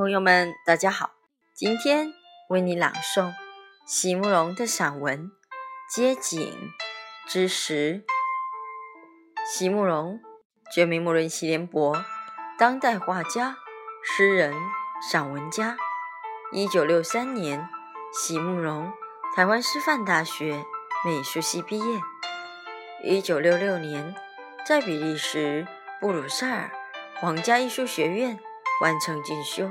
朋友们，大家好！今天为你朗诵席慕容的散文《街景之时》。席慕容，全名慕容席联博，当代画家、诗人、散文家。一九六三年，席慕容台湾师范大学美术系毕业。一九六六年，在比利时布鲁塞尔皇家艺术学院。完成进修，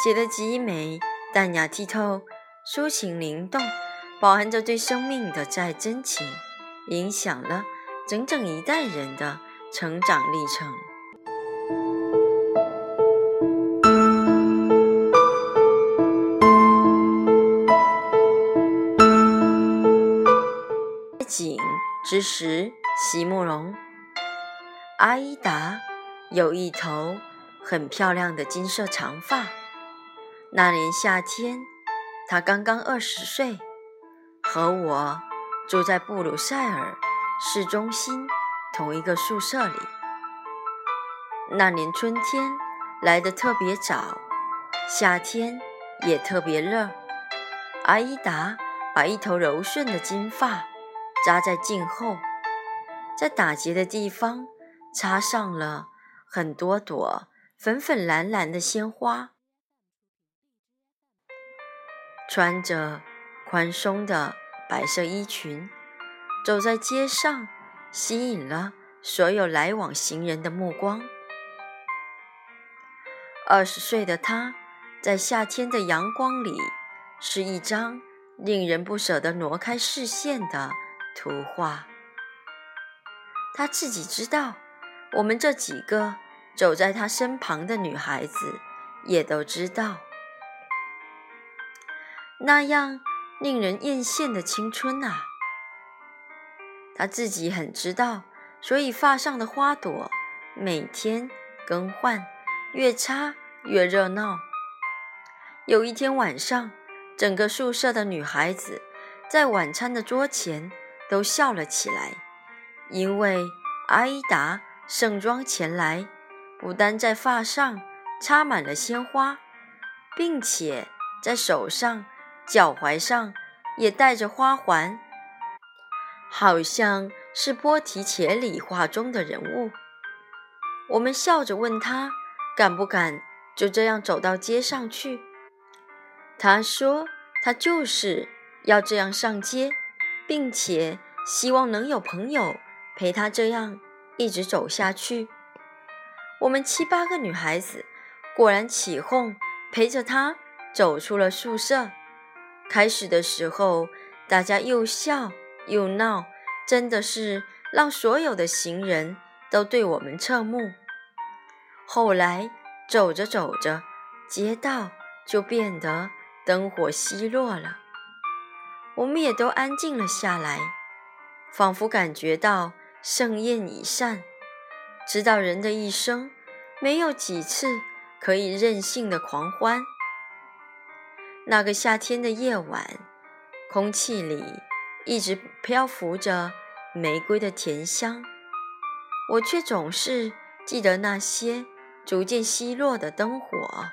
写得极美，淡雅剔透，抒情灵动，饱含着对生命的再真情，影响了整整一代人的成长历程。景之时，席慕容。阿依达有一头。很漂亮的金色长发。那年夏天，他刚刚二十岁，和我住在布鲁塞尔市中心同一个宿舍里。那年春天来得特别早，夏天也特别热。阿依达把一头柔顺的金发扎在颈后，在打结的地方插上了很多朵。粉粉蓝蓝的鲜花，穿着宽松的白色衣裙，走在街上，吸引了所有来往行人的目光。二十岁的她，在夏天的阳光里，是一张令人不舍得挪开视线的图画。她自己知道，我们这几个。走在他身旁的女孩子也都知道，那样令人艳羡的青春啊！他自己很知道，所以发上的花朵每天更换，越插越热闹。有一天晚上，整个宿舍的女孩子在晚餐的桌前都笑了起来，因为阿依达盛装前来。不单在发上插满了鲜花，并且在手上、脚踝上也戴着花环，好像是波提切利画中的人物。我们笑着问他敢不敢就这样走到街上去。他说他就是要这样上街，并且希望能有朋友陪他这样一直走下去。我们七八个女孩子果然起哄，陪着他走出了宿舍。开始的时候，大家又笑又闹，真的是让所有的行人都对我们侧目。后来走着走着，街道就变得灯火稀落了，我们也都安静了下来，仿佛感觉到盛宴已散。知道人的一生没有几次可以任性的狂欢。那个夏天的夜晚，空气里一直漂浮着玫瑰的甜香，我却总是记得那些逐渐熄落的灯火。